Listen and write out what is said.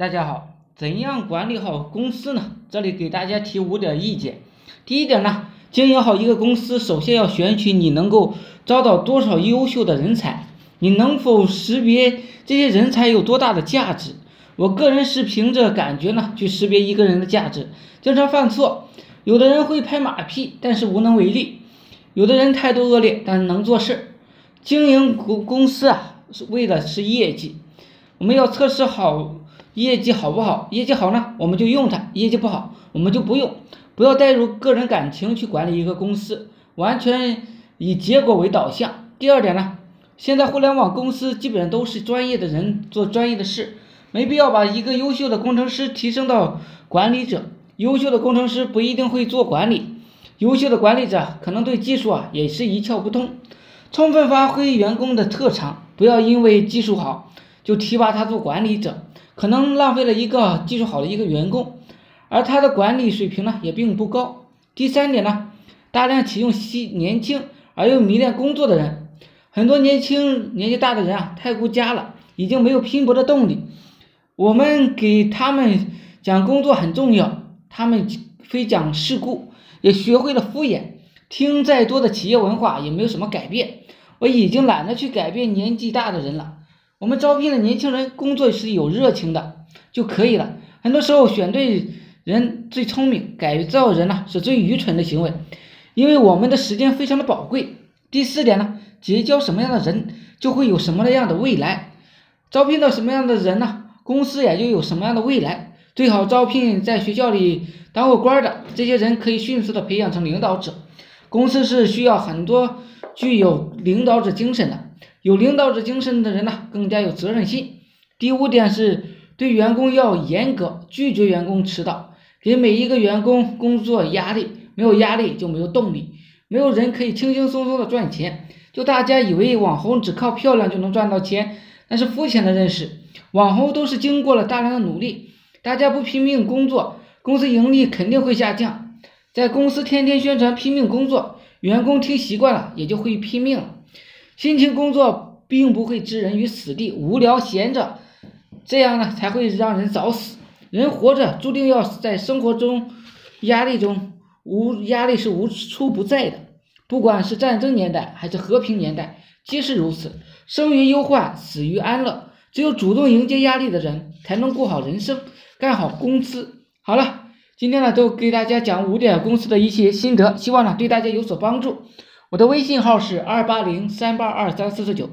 大家好，怎样管理好公司呢？这里给大家提五点意见。第一点呢，经营好一个公司，首先要选取你能够招到多少优秀的人才，你能否识别这些人才有多大的价值？我个人是凭着感觉呢去识别一个人的价值，经常犯错。有的人会拍马屁，但是无能为力；有的人态度恶劣，但是能做事。经营公公司啊，是为的是业绩。我们要测试好业绩好不好？业绩好呢，我们就用它；业绩不好，我们就不用。不要带入个人感情去管理一个公司，完全以结果为导向。第二点呢，现在互联网公司基本上都是专业的人做专业的事，没必要把一个优秀的工程师提升到管理者。优秀的工程师不一定会做管理，优秀的管理者可能对技术啊也是一窍不通。充分发挥员工的特长，不要因为技术好。就提拔他做管理者，可能浪费了一个技术好的一个员工，而他的管理水平呢也并不高。第三点呢，大量启用新年轻而又迷恋工作的人，很多年轻年纪大的人啊太顾家了，已经没有拼搏的动力。我们给他们讲工作很重要，他们非讲世故，也学会了敷衍，听再多的企业文化也没有什么改变。我已经懒得去改变年纪大的人了。我们招聘的年轻人工作是有热情的就可以了。很多时候选对人最聪明，改造人呢是最愚蠢的行为，因为我们的时间非常的宝贵。第四点呢，结交什么样的人就会有什么样的未来，招聘到什么样的人呢，公司也就有什么样的未来。最好招聘在学校里当过官的，这些人可以迅速的培养成领导者。公司是需要很多具有领导者精神的。有领导者精神的人呢，更加有责任心。第五点是对员工要严格，拒绝员工迟到，给每一个员工工作压力，没有压力就没有动力，没有人可以轻轻松松的赚钱。就大家以为网红只靠漂亮就能赚到钱，那是肤浅的认识。网红都是经过了大量的努力，大家不拼命工作，公司盈利肯定会下降。在公司天天宣传拼命工作，员工听习惯了，也就会拼命了。辛勤工作并不会置人于死地，无聊闲着，这样呢才会让人早死。人活着注定要在生活中压力中无压力是无处不在的，不管是战争年代还是和平年代，皆是如此。生于忧患，死于安乐。只有主动迎接压力的人，才能过好人生，干好公司。好了，今天呢都给大家讲五点公司的一些心得，希望呢对大家有所帮助。我的微信号是二八零三八二三四四九。